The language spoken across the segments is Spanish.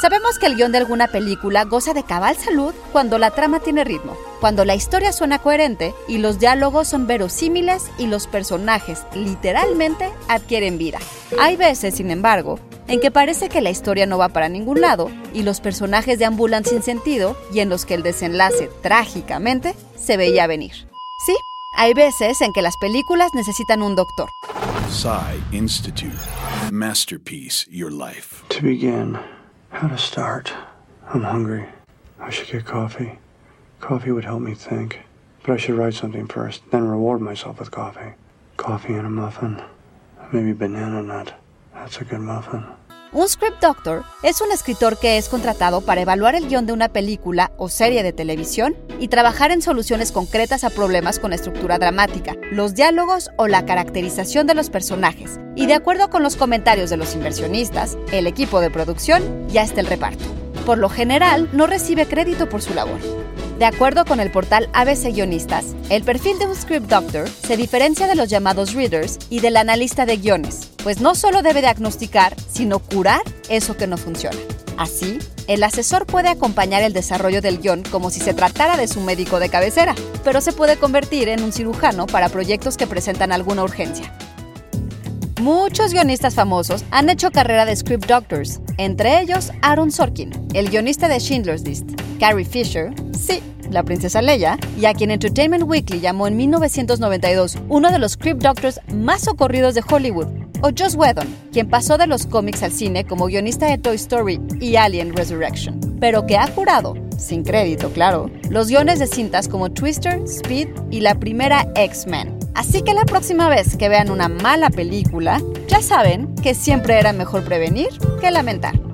Sabemos que el guion de alguna película goza de cabal salud cuando la trama tiene ritmo, cuando la historia suena coherente y los diálogos son verosímiles y los personajes literalmente adquieren vida. Hay veces, sin embargo, en que parece que la historia no va para ningún lado y los personajes deambulan sin sentido y en los que el desenlace, trágicamente, se veía venir. Sí, hay veces en que las películas necesitan un doctor. Psy Institute. Masterpiece Your Life. To begin, how to start. I'm hungry. I should get coffee. Coffee would help me think. But I should write something first, then reward myself with coffee. Coffee and a muffin. Maybe banana nut. That's a good muffin. Un script doctor es un escritor que es contratado para evaluar el guion de una película o serie de televisión y trabajar en soluciones concretas a problemas con estructura dramática, los diálogos o la caracterización de los personajes. Y de acuerdo con los comentarios de los inversionistas, el equipo de producción ya está el reparto. Por lo general, no recibe crédito por su labor. De acuerdo con el portal ABC Guionistas, el perfil de un script doctor se diferencia de los llamados readers y del analista de guiones, pues no solo debe diagnosticar, sino curar eso que no funciona. Así, el asesor puede acompañar el desarrollo del guion como si se tratara de su médico de cabecera, pero se puede convertir en un cirujano para proyectos que presentan alguna urgencia. Muchos guionistas famosos han hecho carrera de script doctors, entre ellos Aaron Sorkin, el guionista de Schindler's List, Carrie Fisher, sí, la princesa Leia, y a quien Entertainment Weekly llamó en 1992 uno de los script doctors más socorridos de Hollywood, o Joss Whedon, quien pasó de los cómics al cine como guionista de Toy Story y Alien Resurrection, pero que ha curado, sin crédito claro, los guiones de cintas como Twister, Speed y la primera X-Men. Así que la próxima vez que vean una mala película, ya saben que siempre era mejor prevenir que lamentar.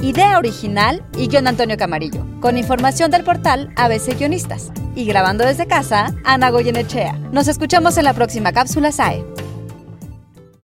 Idea original y guion Antonio Camarillo, con información del portal ABC Guionistas. Y grabando desde casa, Ana Goyenechea. Nos escuchamos en la próxima cápsula SAE.